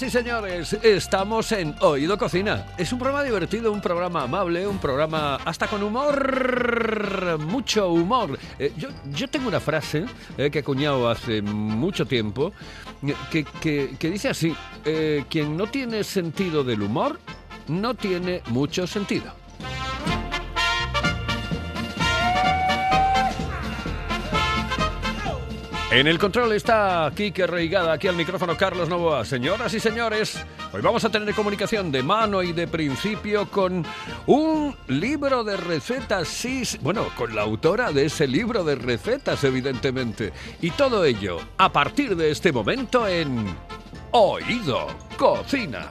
Señoras y señores, estamos en Oído Cocina. Es un programa divertido, un programa amable, un programa hasta con humor, mucho humor. Eh, yo, yo, tengo una frase eh, que he acuñado hace mucho tiempo que, que, que dice así, eh, quien no tiene sentido del humor, no tiene mucho sentido. En el control está Kike Reigada, aquí al micrófono Carlos Novoa. Señoras y señores, hoy vamos a tener comunicación de mano y de principio con un libro de recetas, sí, bueno, con la autora de ese libro de recetas, evidentemente. Y todo ello a partir de este momento en Oído Cocina.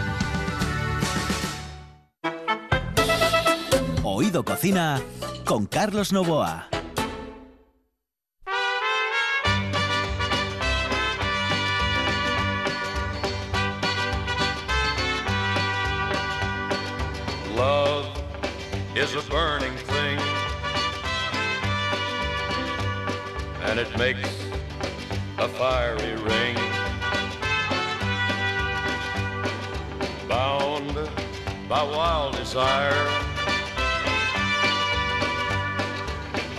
Oído Cocina con Carlos Novoa. Love is a burning thing, and it makes a fiery ring. Bound by wild desire.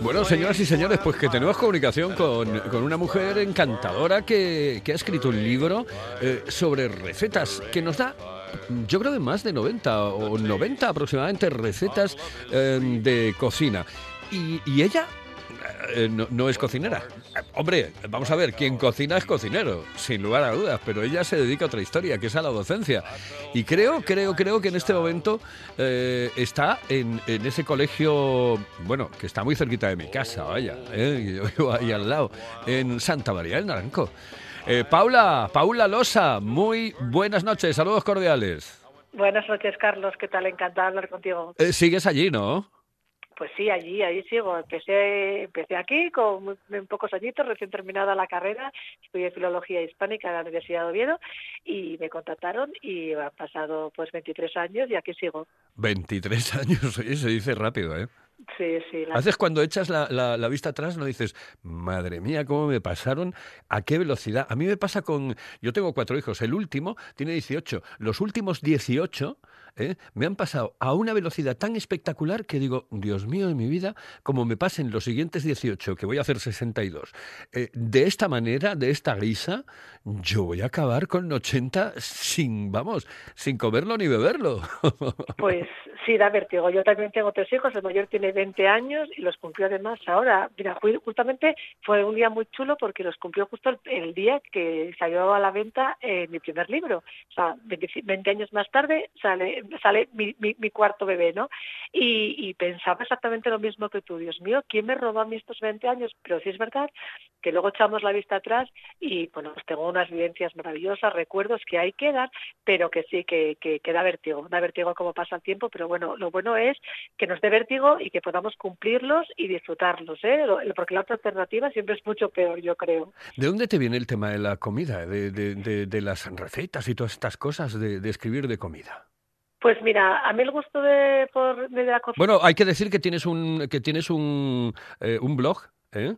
Bueno, señoras y señores, pues que tenemos comunicación con, con una mujer encantadora que, que ha escrito un libro eh, sobre recetas que nos da, yo creo que más de 90 o 90 aproximadamente recetas eh, de cocina. Y ella eh, no, no es cocinera. Eh, Hombre, vamos a ver, quien cocina es cocinero, sin lugar a dudas, pero ella se dedica a otra historia, que es a la docencia. Y creo, creo, creo que en este momento eh, está en, en ese colegio, bueno, que está muy cerquita de mi casa, vaya, yo vivo ahí al lado, en Santa María del Naranco. Paula, Paula Losa, muy buenas noches, saludos cordiales. Buenas noches, Carlos. ¿Qué tal? Encantada de hablar contigo. Eh, sigues allí, ¿no? Pues sí, allí, allí sigo. Empecé, empecé aquí con muy, muy pocos añitos, recién terminada la carrera. Estudié Filología Hispánica en la Universidad de Oviedo y me contactaron y han pasado pues 23 años y aquí sigo. 23 años, oye, se dice rápido, ¿eh? Sí, sí. la- A veces cuando echas la, la- la vista atrás no dices, madre mía, cómo me pasaron, a qué velocidad. A mí me pasa con, yo tengo cuatro hijos, el último tiene 18, los últimos 18 ¿eh? me han pasado a una velocidad tan espectacular que digo, Dios mío de mi vida, como me pasen los siguientes 18, que voy a hacer 62, eh, de esta manera, de esta guisa, yo voy a acabar con 80 sin, vamos, sin comerlo ni beberlo. Pues Sí, da vértigo. Yo también tengo tres hijos, el mayor tiene 20 años y los cumplió además ahora. Mira, justamente fue un día muy chulo porque los cumplió justo el, día que salió a la venta eh, mi primer libro. O sea, 20, años más tarde sale, sale mi, cuarto bebé, ¿no? Y, pensaba exactamente lo mismo que tú. Dios mío, ¿quién me robó a mí estos 20 años? Pero sí es verdad que luego echamos la vista atrás y, bueno, pues tengo unas vivencias maravillosas, recuerdos que hay que dar, pero que sí, que, que, que da vértigo. Da vértigo como pasa el tiempo, pero bueno, lo bueno es que nos dé vértigo y que podamos cumplirlos y disfrutarlos, ¿eh? porque la otra alternativa siempre es mucho peor, yo creo. ¿De dónde te viene el tema de la comida, de, de, las recetas y todas estas cosas de, escribir de comida? Pues mira, a mí el gusto de, por, la cocina... Bueno, hay que decir que tienes un, que tienes un, eh, un blog, ¿eh?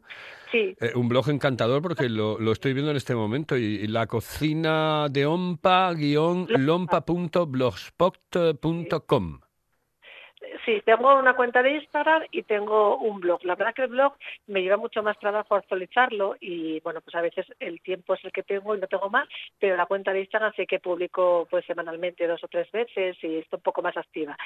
Sí. Eh, un blog encantador porque lo, lo, estoy viendo en este momento y, la cocina de ompa-lompa.blogspot.com. Sí, tengo una cuenta de Instagram y tengo un blog. La verdad que el blog me lleva mucho más trabajo actualizarlo y bueno, pues a veces el tiempo es el que tengo y no tengo más, pero la cuenta de Instagram sé que publico pues semanalmente dos o tres veces y estoy un poco más activa.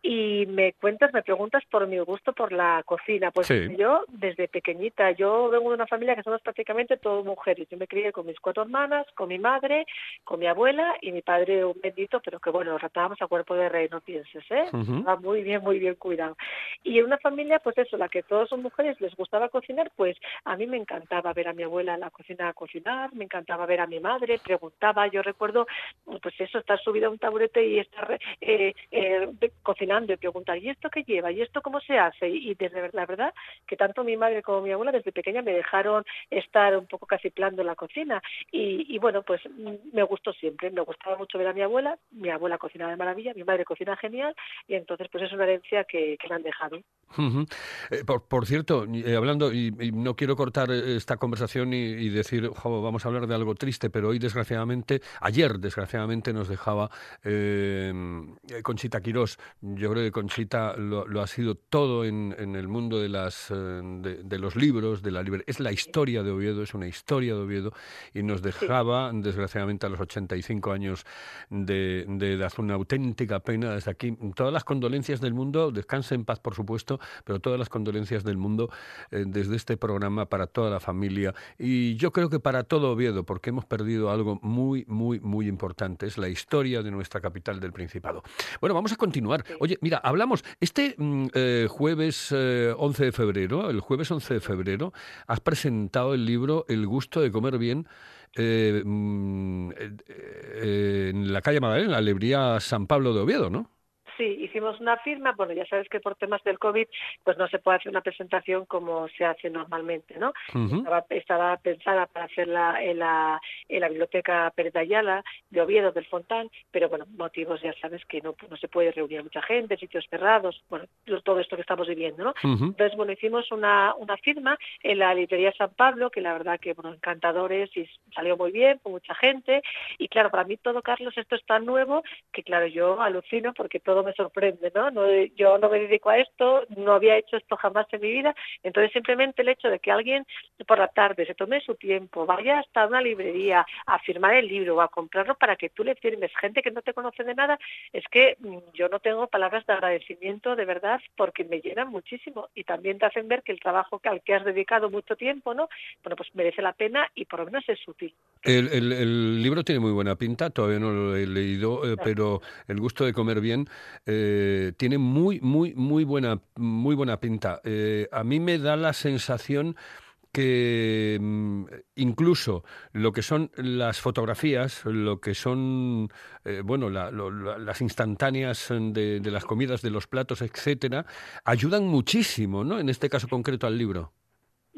Y me cuentas, me preguntas por mi gusto por la cocina. Pues yo desde pequeñita, yo vengo de una familia que somos prácticamente todos mujeres. Yo me crié con mis cuatro hermanas, con mi madre, con mi abuela y mi padre un bendito, pero que bueno, tratábamos a cuerpo de rey, no pienses, ¿eh? Va muy bien muy bien cuidado. Y en una familia, pues eso, la que todos son mujeres, les gustaba cocinar, pues a mí me encantaba ver a mi abuela en la cocina cocinar, me encantaba ver a mi madre, preguntaba, yo recuerdo, pues eso, estar subida a un taburete y estar eh, eh, cocinando y preguntar, ¿y esto qué lleva? ¿Y esto cómo se hace? Y desde la verdad que tanto mi madre como mi abuela desde pequeña me dejaron estar un poco casi plando en la cocina. Y, y bueno, pues me gustó siempre, me gustaba mucho ver a mi abuela, mi abuela cocinaba de maravilla, mi madre cocina genial, y entonces pues es una que, que me han dejado. Eh, por, cierto, eh, hablando, y, no quiero cortar eh, esta conversación y, decir, vamos a hablar de algo triste, pero hoy desgraciadamente, ayer desgraciadamente nos dejaba Conchita Quirós. Yo creo que Conchita lo, ha sido todo en, el mundo de, las, de, los libros, de la librería. Es la historia de Oviedo, es una historia de Oviedo, y nos dejaba, desgraciadamente, a los 85 años de, de edad. Una auténtica pena desde aquí. Todas las condolencias del mundo, descanse en paz, por supuesto, pero todas las condolencias del mundo eh, desde este programa para toda la familia y yo creo que para todo Oviedo, porque hemos perdido algo muy, muy, muy importante, es la historia de nuestra capital del Principado. Bueno, vamos a continuar. Oye, mira, hablamos, este mm, eh, jueves 11 eh, de febrero, el jueves 11 de febrero, has presentado el libro El gusto de comer bien. Mm, en la calle Magdalena, la Alegría San Pablo de Oviedo, ¿no? Sí, hicimos una firma, bueno, ya sabes que por temas del COVID pues no se puede hacer una presentación como se hace normalmente, ¿no? estaba, pensada para hacerla en la, en la Biblioteca Pérez de Ayala, de Oviedo, del Fontán, pero bueno, motivos ya sabes que no, no se puede reunir mucha gente, sitios cerrados, bueno, todo esto que estamos viviendo, ¿no? Entonces, bueno, hicimos una, una firma en la librería San Pablo, que la verdad que, bueno, encantadores y salió muy bien, con mucha gente, y claro, para mí todo, Carlos, esto es tan nuevo que, claro, yo alucino porque todo me sorprende, ¿no? ¿no? Yo no me dedico a esto, no había hecho esto jamás en mi vida, entonces simplemente el hecho de que alguien por la tarde se tome su tiempo, vaya hasta una librería a firmar el libro o a comprarlo para que tú le firmes, gente que no te conoce de nada, es que mm, yo no tengo palabras de agradecimiento de verdad porque me llenan muchísimo y también te hacen ver que el trabajo al que has dedicado mucho tiempo, ¿no? Bueno, pues merece la pena y por lo menos es útil. El, el, libro tiene muy buena pinta, todavía no lo he leído, eh, pero el gusto de comer bien eh, tiene muy, muy, muy buena, muy buena pinta. Eh, a mí me da la sensación que mm, incluso lo que son las fotografías, lo que son bueno las instantáneas de, de, las comidas, de los platos, etcétera, ayudan muchísimo, ¿no? En este caso concreto al libro.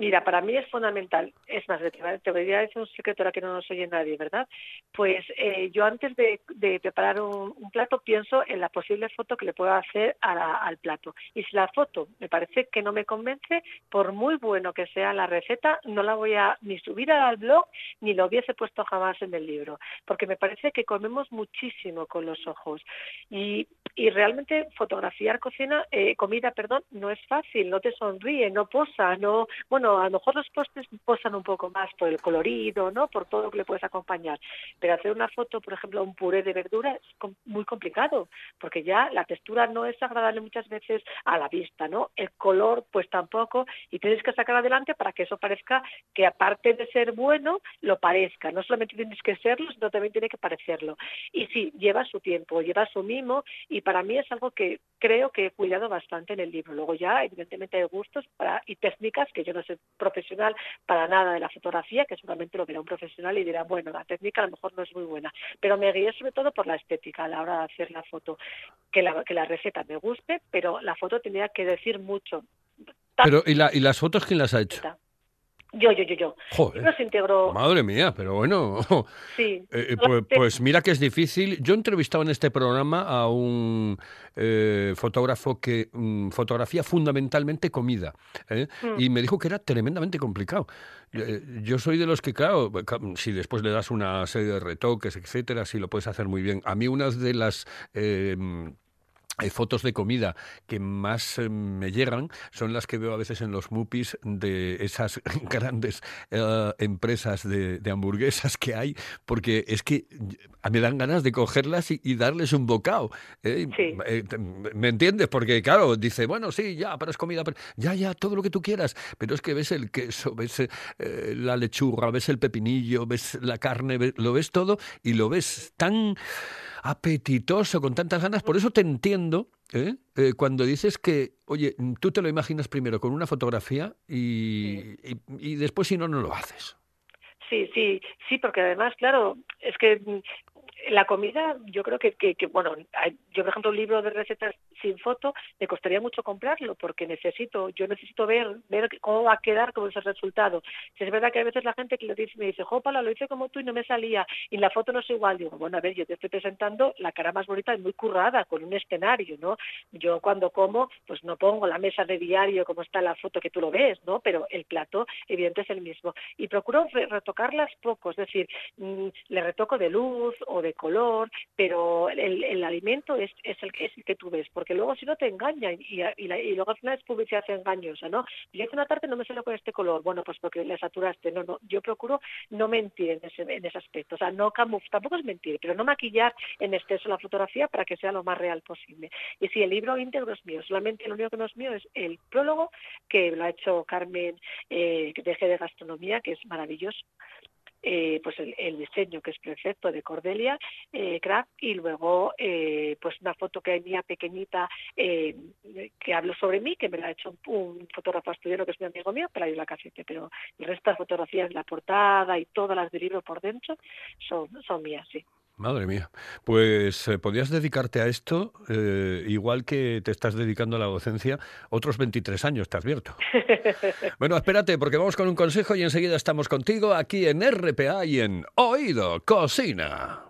Mira, para mí es fundamental. Es más, te voy a decir un secreto ahora que no nos oye nadie, ¿verdad? Pues eh, yo antes de, preparar un, plato pienso en la posible foto que le pueda hacer al plato. Y si la foto me parece que no me convence, por muy bueno que sea la receta, no la voy a ni subir al blog ni lo hubiese puesto jamás en el libro. Porque me parece que comemos muchísimo con los ojos. Y, realmente fotografiar cocina, eh, comida, perdón, no es fácil, no te sonríe, no posa, no, bueno, a lo mejor los postres posan un poco más por el colorido, ¿no? Por todo lo que le puedes acompañar. Pero hacer una foto, por ejemplo, un puré de verdura es muy complicado, porque ya la textura no es agradable muchas veces a la vista, ¿no? El color, pues tampoco, y tienes que sacar adelante para que eso parezca que aparte de ser bueno, lo parezca. No solamente tienes que serlo, sino también tiene que parecerlo. Y sí, lleva su tiempo, lleva su mimo, y para mí es algo que creo que he cuidado bastante en el libro. Luego ya, evidentemente, hay gustos para, y técnicas, que yo no soy profesional para nada de la fotografía, que seguramente lo verá un profesional y dirá, bueno, la técnica a lo mejor no es muy buena, pero me guié sobre todo por la estética a la hora de hacer la foto, que la, que la receta me guste, pero la foto tenía que decir mucho. Pero, ¿y, la- ¿y las fotos quién las ha hecho? Yo, yo, yo, yo. Joder. Los integro, Madre mía, pero bueno. sí. Eh, pues, pues mira que es difícil. Yo he entrevistado en este programa a un eh, fotógrafo que mm, fotografía fundamentalmente comida ¿eh? Mm. y me dijo que era tremendamente complicado. Yo soy de los que, claro, ca- si después le das una serie de retoques, etcétera, sí lo puedes hacer muy bien. A mí unas de las... fotos de comida que más eh, me llegan son las que veo a veces en los mupis de esas grandes eh, empresas de, de hamburguesas que hay, porque es que me dan ganas de cogerlas y, y darles un bocado. ¿eh? Sí. Eh, ¿Me entiendes? Porque claro, dice, bueno, sí, ya, pero es comida, pero- ya, ya, todo lo que tú quieras, pero es que ves el queso, ves eh, la lechuga, ves el pepinillo, ves la carne, ves- lo ves todo y lo ves tan apetitoso, con tantas ganas. Por eso te entiendo ¿eh? Eh, cuando dices que, oye, tú te lo imaginas primero con una fotografía y, y, y después si no, no lo haces. Sí, sí, sí, porque además, claro, es que mm, la comida, yo creo que, que, que, bueno, yo por ejemplo un libro de recetas sin foto me costaría mucho comprarlo porque necesito, yo necesito ver, ver cómo va a quedar, cómo es el resultado. Si es verdad que a veces la gente que lo dice me dice, Jópala, lo hice como tú y no me salía y la foto no es igual. Digo, bueno, a ver, yo te estoy presentando la cara más bonita y muy currada con un escenario, ¿no? Yo cuando como, pues no pongo la mesa de diario como está la foto que tú lo ves, ¿no? Pero el plato, evidente, es el mismo. Y procuro re- retocarlas poco, es decir, mm, le retoco de luz o de color, pero el, el alimento es, es, el, que- es el que tú ves, porque luego si no te engaña y, y, la- y luego al final es publicidad engañosa, ¿no? Yo hace una tarde no me salió con este color, bueno, pues porque le saturaste, no, no, yo procuro no mentir en ese, en ese aspecto, o sea, no camuf, tampoco es mentir, pero no maquillar en exceso la fotografía para que sea lo más real posible. Y si el libro íntegro es mío, solamente lo único que no es mío es el prólogo que lo ha hecho Carmen eh, de G de Gastronomía, que es maravilloso eh, pues el, el diseño que es perfecto de Cordelia eh, Craft y luego eh, pues una foto que hay mía pequeñita eh, que hablo sobre mí que me la ha hecho un, un fotógrafo asturiano que es mi amigo mío para ir la casete pero el resto de fotografías la portada y todas las del libro por dentro son son mías sí Madre mía. Pues eh, podías dedicarte a esto, eh, igual que te estás dedicando a la docencia, otros 23 años, te advierto. Bueno, espérate, porque vamos con un consejo y enseguida estamos contigo aquí en RPA y en Oído Cocina.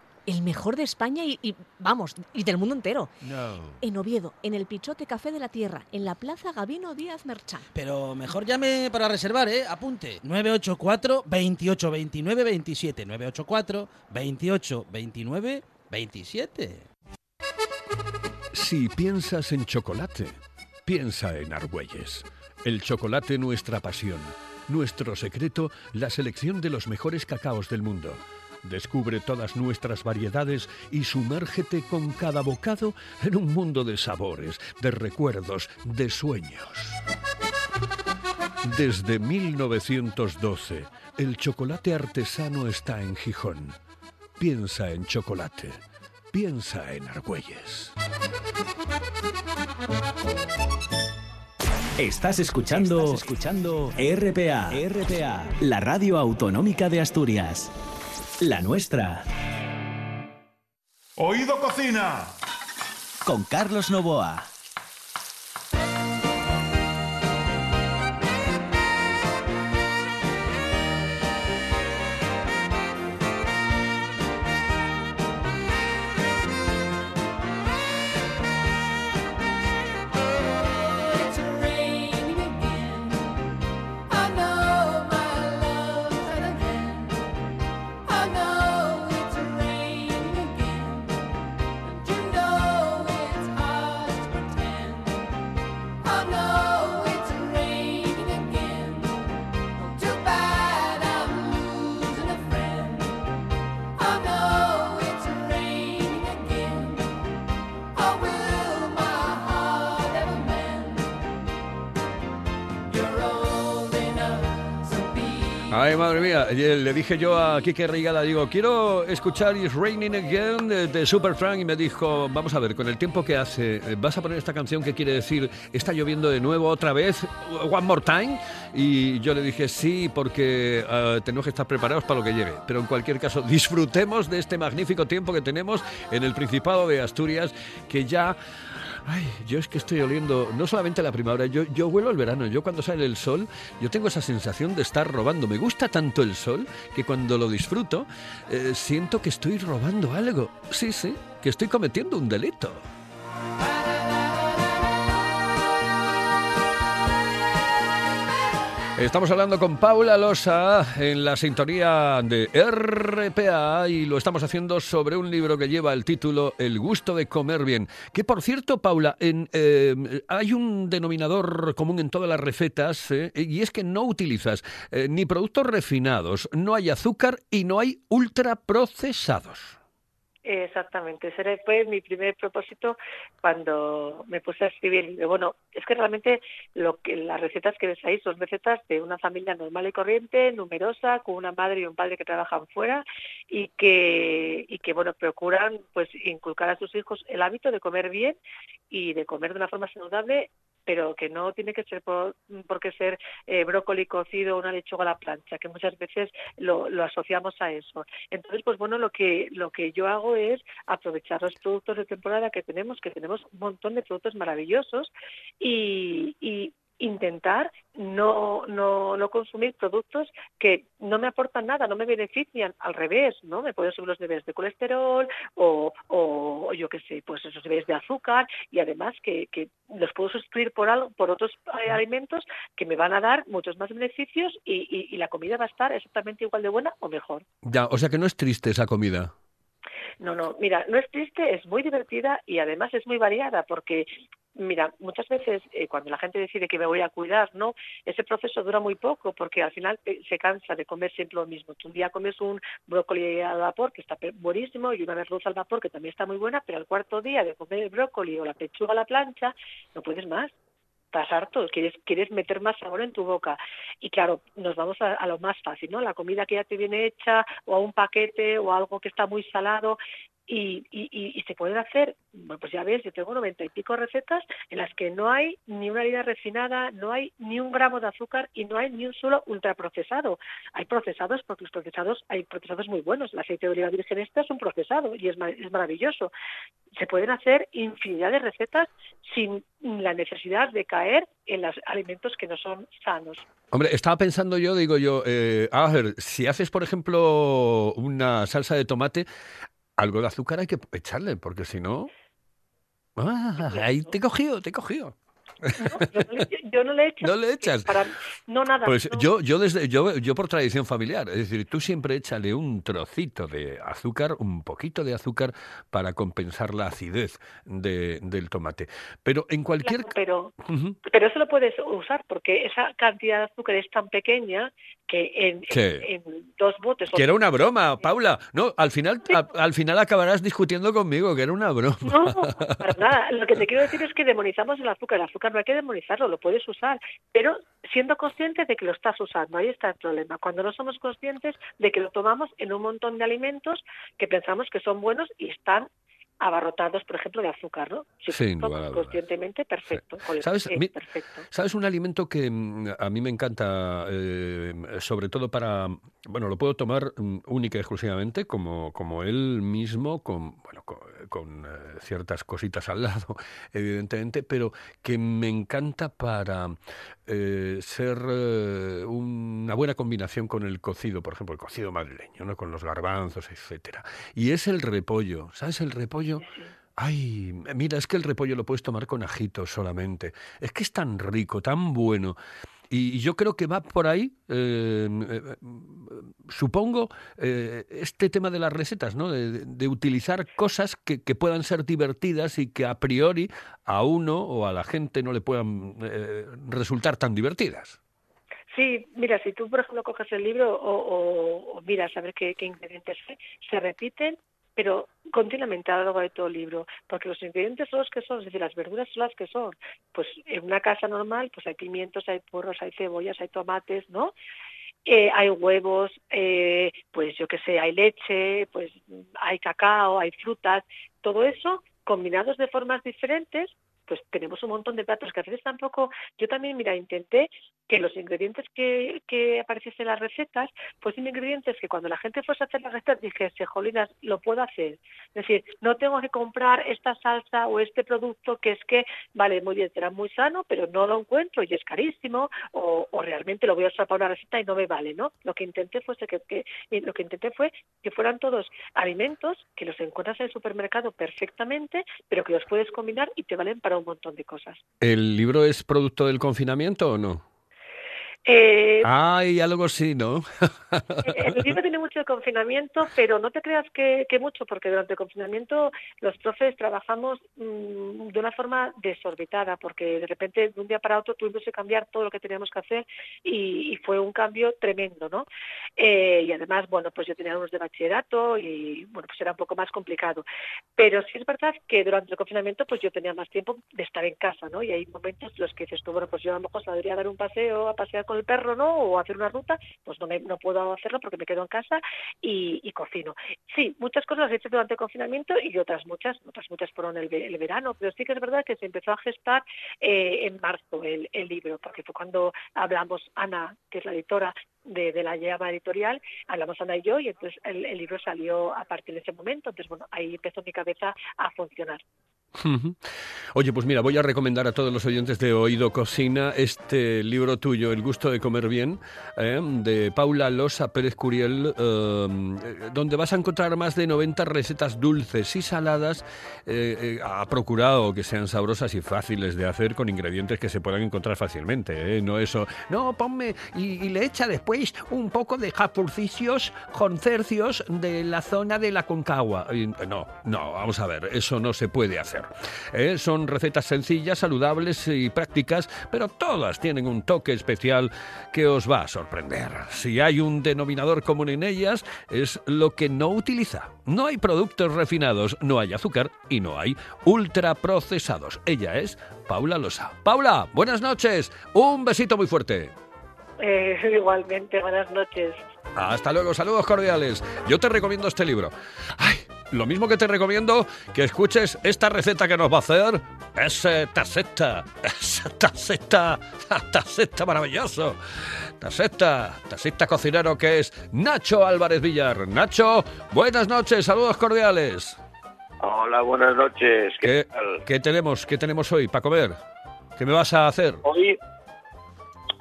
El mejor de España y, y, vamos, y del mundo entero. No. En Oviedo, en el Pichote Café de la Tierra, en la Plaza Gabino Díaz Merchán. Pero mejor llame para reservar, ¿eh? Apunte. 984 28 29 27. 984 28 29 27. Si piensas en chocolate, piensa en Argüelles. El chocolate nuestra pasión, nuestro secreto, la selección de los mejores cacaos del mundo. Descubre todas nuestras variedades y sumérgete con cada bocado en un mundo de sabores, de recuerdos, de sueños. Desde 1912, el chocolate artesano está en Gijón. Piensa en chocolate. Piensa en Argüelles. Estás escuchando, escuchando RPA, RPA, la radio autonómica de Asturias. La nuestra. Oído cocina. Con Carlos Novoa. Ay, madre mía, le dije yo a Kike Reigada, digo, quiero escuchar It's Raining Again de, de Supertramp y me dijo, vamos a ver, con el tiempo que hace, eh, ¿vas a poner esta canción que quiere decir, está lloviendo de nuevo otra vez, one more time? Y yo le dije, sí, porque eh, tenemos que estar preparados para lo que llegue. Pero en cualquier caso, disfrutemos de este magnífico tiempo que tenemos en el Principado de Asturias, que ya... Ay, yo es que estoy oliendo no solamente la primavera, yo, yo huelo el verano. Yo cuando sale el sol, yo tengo esa sensación de estar robando. Me gusta tanto el sol que cuando lo disfruto, eh, siento que estoy robando algo. Sí, sí, que estoy cometiendo un delito. Estamos hablando con Paula Losa en la sintonía de RPA y lo estamos haciendo sobre un libro que lleva el título El gusto de comer bien. Que por cierto, Paula, eh, hay un denominador común en todas las recetas eh, y es que no utilizas eh, ni productos refinados, no hay azúcar y no hay ultraprocesados. Exactamente, ese fue mi primer propósito cuando me puse a escribir. Bueno, es que realmente lo que las recetas que ves ahí son recetas de una familia normal y corriente, numerosa, con una madre y un padre que trabajan fuera y que y que bueno procuran pues inculcar a sus hijos el hábito de comer bien y de comer de una forma saludable pero que no tiene que ser por, qué ser eh, brócoli cocido o una lechuga a la plancha, que muchas veces lo, lo, asociamos a eso. Entonces, pues bueno, lo que, lo que yo hago es aprovechar los productos de temporada que tenemos, que tenemos un montón de productos maravillosos, y, y intentar no, no, no consumir productos que no me aportan nada, no me benefician, al revés, ¿no? Me pueden subir los niveles de colesterol o, o yo qué sé, pues esos niveles de azúcar y además que, que los puedo sustituir por algo, por otros eh, alimentos que me van a dar muchos más beneficios y, y, y la comida va a estar exactamente igual de buena o mejor. Ya, o sea que no es triste esa comida. No, no, mira, no es triste, es muy divertida y además es muy variada porque Mira, muchas veces eh, cuando la gente decide que me voy a cuidar, no, ese proceso dura muy poco porque al final eh, se cansa de comer siempre lo mismo. Tú un día comes un brócoli al vapor que está buenísimo y una merluza al vapor que también está muy buena, pero al cuarto día de comer el brócoli o la pechuga a la plancha no puedes más estás harto, quieres, quieres meter más sabor en tu boca. Y claro, nos vamos a, a, lo más fácil, ¿no? La comida que ya te viene hecha o a un paquete o algo que está muy salado y, y, y, se pueden hacer, bueno, pues ya ves, yo tengo noventa y pico recetas en las que no hay ni una harina refinada, no hay ni un gramo de azúcar y no hay ni un solo ultraprocesado. Hay procesados, porque los procesados, hay procesados muy buenos. El aceite de oliva virgen este es un procesado y es, es maravilloso. Se pueden hacer infinidad de recetas sin la necesidad de caer en los alimentos que no son sanos. Hombre, estaba pensando yo, digo yo, eh, a ver, si haces, por ejemplo, una salsa de tomate, algo de azúcar hay que echarle, porque si no... Ah, ahí te he cogido, te he cogido. No, yo, no le echo. ¿No le echas? Para, no, nada. Pues yo, yo, desde, yo, yo por tradición familiar, es decir, tú siempre échale un trocito de azúcar, un poquito de azúcar para compensar la acidez de, del tomate. Pero en cualquier... Claro, pero, uh -huh. pero eso lo puedes usar porque esa cantidad de azúcar es tan pequeña que en, en, en dos botes... Que era una broma, Paula. No, al final, sí. a, al final acabarás discutiendo conmigo, que era una broma. No, para nada. Lo que te quiero decir es que demonizamos el azúcar. El azúcar no hay que demonizarlo, lo puedes usar, pero siendo consciente de que lo estás usando, ahí está el problema. Cuando no somos conscientes de que lo tomamos en un montón de alimentos que pensamos que son buenos y están abarrotados, por ejemplo, de azúcar, ¿no? Si Sin dudas. conscientemente, perfecto. Sí, Mi- perfecto. ¿Sabes un alimento que mm, a mí me encanta, eh, sobre todo para, bueno, lo puedo tomar mm, única y exclusivamente como, como él mismo, con, bueno, con, con, eh, ciertas cositas al lado, evidentemente, pero que me encanta para eh, ser eh, una buena combinación con el cocido, por ejemplo, el cocido madrileño, ¿no? Con los garbanzos, etcétera. Y es el repollo, ¿sabes? El repollo. Ay, mira, es que el repollo lo puedes tomar con ajito solamente. Es que es tan rico, tan bueno. Y yo creo que va por ahí, eh, eh, supongo, eh, este tema de las recetas, ¿no? De, de utilizar cosas que, que puedan ser divertidas y que a priori a uno o a la gente no le puedan eh, resultar tan divertidas. Sí, mira, si tú, por ejemplo, coges el libro o, o- o miras a ver qué, qué ingredientes hay, se repiten, pero continuamente a lo largo de todo el libro, porque los ingredientes son los que son, es decir, las verduras son las que son. Pues en una casa normal, pues hay pimientos, hay porros, hay cebollas, hay tomates, ¿no? Eh, hay huevos, eh, pues yo qué sé, hay leche, pues hay cacao, hay frutas, todo eso combinados de formas diferentes, pues tenemos un montón de platos que a veces tampoco, yo también, mira, intenté que los ingredientes que, que apareciesen en las recetas fuesen ingredientes que cuando la gente fuese a hacer las recetas dijese, jolinas, lo puedo hacer. Es decir, no tengo que comprar esta salsa o este producto que es que, vale, muy bien, será muy sano, pero no lo encuentro y es carísimo, o, o realmente lo voy a usar para una receta y no me vale, ¿no? Lo que intenté fuese que, eh, lo que intenté fue que fueran todos alimentos que los encuentras en el supermercado perfectamente, pero que los puedes combinar y te valen para un montón de cosas. ¿El libro es producto del confinamiento o no? Eh, Ay, algo sí, ¿no? El libro tiene mucho de confinamiento, pero no te creas que, que mucho, porque durante el confinamiento los profes trabajamos mm, de una forma desorbitada, porque de repente de un día para otro tuvimos que cambiar todo lo que teníamos que hacer y, y fue un cambio tremendo, ¿no? Eh, y además, bueno, pues yo tenía unos de bachillerato y, bueno, pues era un poco más complicado. Pero sí es verdad que durante el confinamiento pues yo tenía más tiempo de estar en casa, ¿no? Y hay momentos en los que dices tú, bueno, pues yo a lo mejor saldría a dar un paseo, a pasear el perro, ¿no? O hacer una ruta, pues no, me, no puedo hacerlo porque me quedo en casa y, y cocino. Sí, muchas cosas las he hecho durante el confinamiento y otras muchas, otras muchas fueron el, el verano, pero sí que es verdad que se empezó a gestar eh, en marzo el, el libro, porque fue cuando hablamos, Ana, que es la editora de, de la llama editorial, hablamos Ana y yo y entonces el libro salió a partir de ese momento, entonces bueno, ahí empezó mi cabeza a funcionar. Oye, pues mira, voy a recomendar a todos los oyentes de Oído Cocina este libro tuyo, El gusto de comer bien, ¿eh? de Paula Losa Pérez Curiel, eh, donde vas a encontrar más de 90 recetas dulces y saladas. eh, ha procurado que sean sabrosas y fáciles de hacer con ingredientes que se puedan encontrar fácilmente. No eso, no, ponme y, le echa después un poco de japurcicios con cercios de la zona de la Concagua. No, no, vamos a ver, eso no se puede hacer. ¿Eh? Son recetas sencillas, saludables y prácticas, pero todas tienen un toque especial que os va a sorprender. Si hay un denominador común en ellas, es lo que no utiliza. No hay productos refinados, no hay azúcar y no hay ultraprocesados. Ella es Paula Losa. Paula, buenas noches. Un besito muy fuerte. Eh, igualmente, buenas noches. Hasta luego, saludos cordiales. Yo te recomiendo este libro. Ay, lo mismo que te recomiendo que escuches esta receta que nos va a hacer ese esa taceta, taceta maravilloso. Taceta, taceta cocinero que es Nacho Álvarez Villar. Nacho, buenas noches, saludos cordiales. Hola, buenas noches. ¿Qué, qué tenemos, qué tenemos hoy para comer? ¿Qué me vas a hacer? Hoy,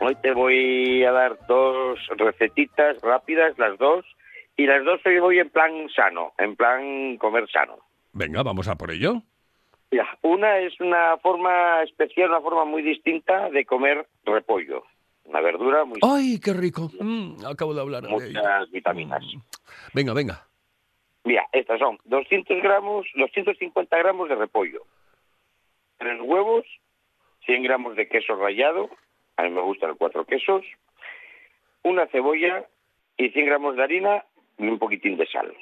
hoy te voy a dar dos recetitas rápidas, las dos, y las dos hoy voy en plan sano, en plan comer sano. Venga, vamos a por ello. Ya, una es una forma especial, una forma muy distinta de comer repollo. Una verdura muy ¡Ay, qué rico! Mm, acabo de hablar de ello. muchas vitaminas. Venga, venga. Mira, estas son 200 gramos, 250 gramos de repollo, tres huevos, 100 gramos de queso rallado, a mí me gustan cuatro quesos, una cebolla y 100 gramos de harina y un poquitín de sal.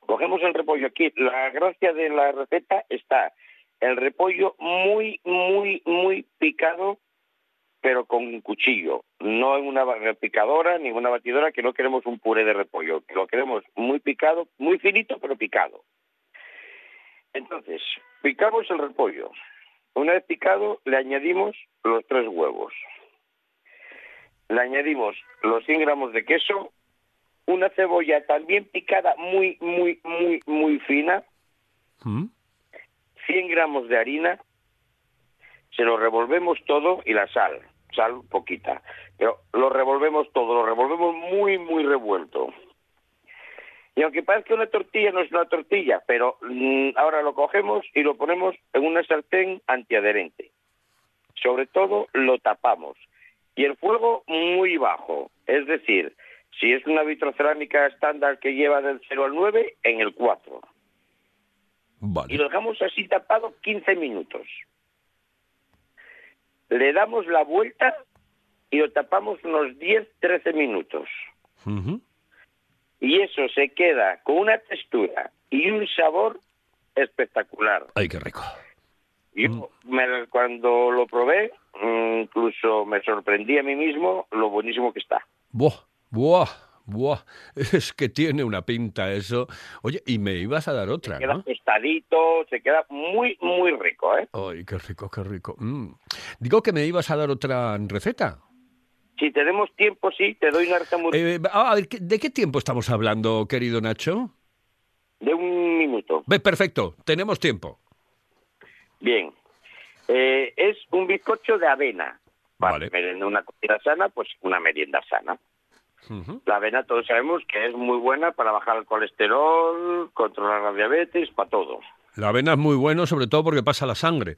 Cogemos el repollo aquí. La gracia de la receta está el repollo muy, muy, muy picado, pero con un cuchillo, no en una picadora ni una batidora, que no queremos un puré de repollo, lo queremos muy picado, muy finito, pero picado. Entonces, picamos el repollo. Una vez picado, le añadimos los tres huevos. Le añadimos los 100 gramos de queso, una cebolla también picada muy, muy, muy, muy fina, ¿Mm? 100 gramos de harina, se lo revolvemos todo y la sal, sal poquita, pero lo revolvemos todo, lo revolvemos muy, muy revuelto. Y aunque parezca una tortilla, no es una tortilla, pero mm, ahora lo cogemos y lo ponemos en una sartén antiadherente. Sobre todo lo tapamos. Y el fuego muy bajo, es decir, si es una vitrocerámica estándar que lleva del 0 al 9, en el 4 Vale. y lo dejamos así tapado 15 minutos. Le damos la vuelta y lo tapamos unos 10-13 minutos. Y eso se queda con una textura y un sabor espectacular. Ay, qué rico. Yo me- cuando lo probé, mm, incluso me sorprendí a mí mismo lo buenísimo que está. Buah, buah, buah. Es que tiene una pinta eso. Oye, y me ibas a dar otra, Queda ¿no? tostadito, se queda muy, muy rico, ¿eh? Ay, qué rico, qué rico. Mm. Digo que me ibas a dar otra receta. Si tenemos tiempo, sí, te doy una receta muy- Eh, a ver, ¿qué- ¿de qué tiempo estamos hablando, querido Nacho? de un minuto. Ve, perfecto, tenemos tiempo. Bien. Eh, es un bizcocho de avena. Vale. Una comida sana, pues una merienda sana. La avena todos sabemos que es muy buena para bajar el colesterol, controlar la diabetes, para todo. La avena es muy bueno, sobre todo porque pasa la sangre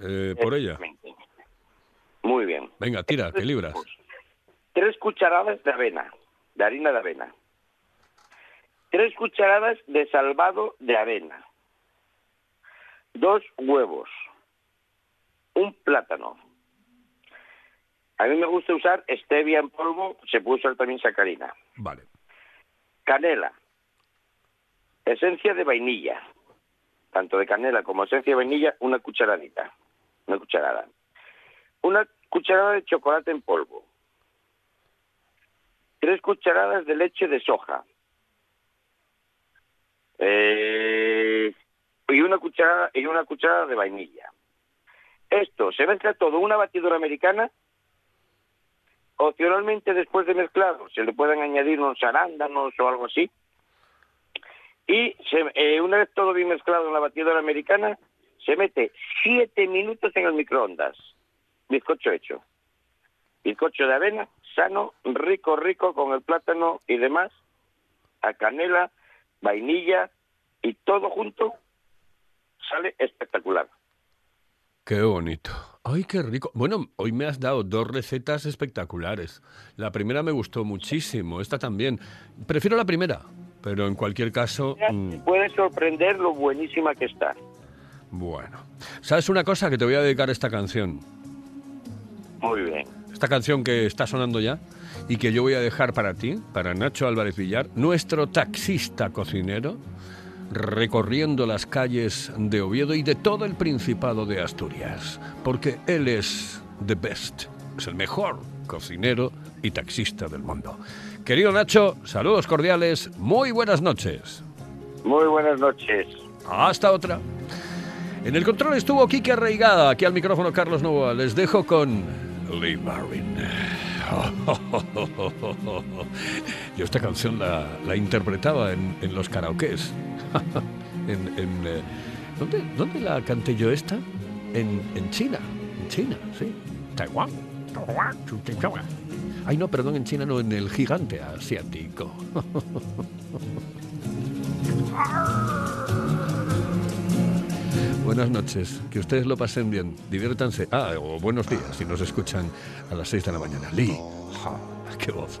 eh, por ella. Muy bien. Venga, tira, que libras. Tres cucharadas de avena, de harina de avena. Tres cucharadas de salvado de avena. Dos huevos. Un plátano. A mí me gusta usar stevia en polvo, se puede usar también sacarina. Vale. Canela. Esencia de vainilla. Tanto de canela como esencia de vainilla, una cucharadita. Una cucharada. Una cucharada de chocolate en polvo. Tres cucharadas de leche de soja. Eh, y una cucharada y una cucharada de vainilla. Esto se mezcla todo una batidora americana. Opcionalmente, después de mezclado, se le pueden añadir unos arándanos o algo así. Y eh, una vez todo bien mezclado en la batidora americana, se mete siete minutos en el microondas. Bizcocho hecho. Bizcocho de avena, sano, rico, rico, con el plátano y demás, a canela, vainilla y todo junto, sale espectacular. Qué bonito. Ay, qué rico. Bueno, hoy me has dado dos recetas espectaculares. La primera me gustó muchísimo, esta también. Prefiero la primera, pero en cualquier caso, mm, Puede sorprender lo buenísima que está. bueno. ¿Sabes una cosa? Que te voy a dedicar esta canción. Muy bien. Esta canción que está sonando ya y que yo voy a dejar para ti, para Nacho Álvarez Villar, nuestro taxista cocinero, recorriendo las calles de Oviedo y de todo el Principado de Asturias, porque él es the best, es el mejor cocinero y taxista del mundo. Querido Nacho, saludos cordiales, muy buenas noches. Muy buenas noches. Hasta otra. En el control estuvo Kike Arraigada, aquí al micrófono Carlos Novoa. Les dejo con Lee Marvin. Yo esta canción la, la interpretaba en, en los karaokes. en, en, eh, ¿dónde, dónde la canté yo esta? En, en China. En China, sí. Taiwán. Ay, no, perdón, en China no, en el gigante asiático. Buenas noches, que ustedes lo pasen bien, diviértanse. Ah, o buenos días si nos escuchan a las 6 de la mañana. Lee, ja, qué voz.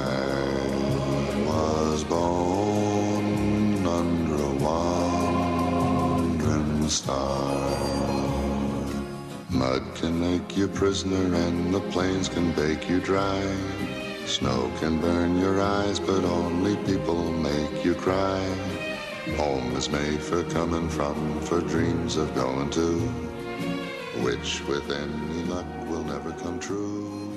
Mud can make you prisoner and the plains can bake you dry. Snow can burn your eyes, but only people make you cry. Home is made for coming from, for dreams of going to, which with any luck will never come true.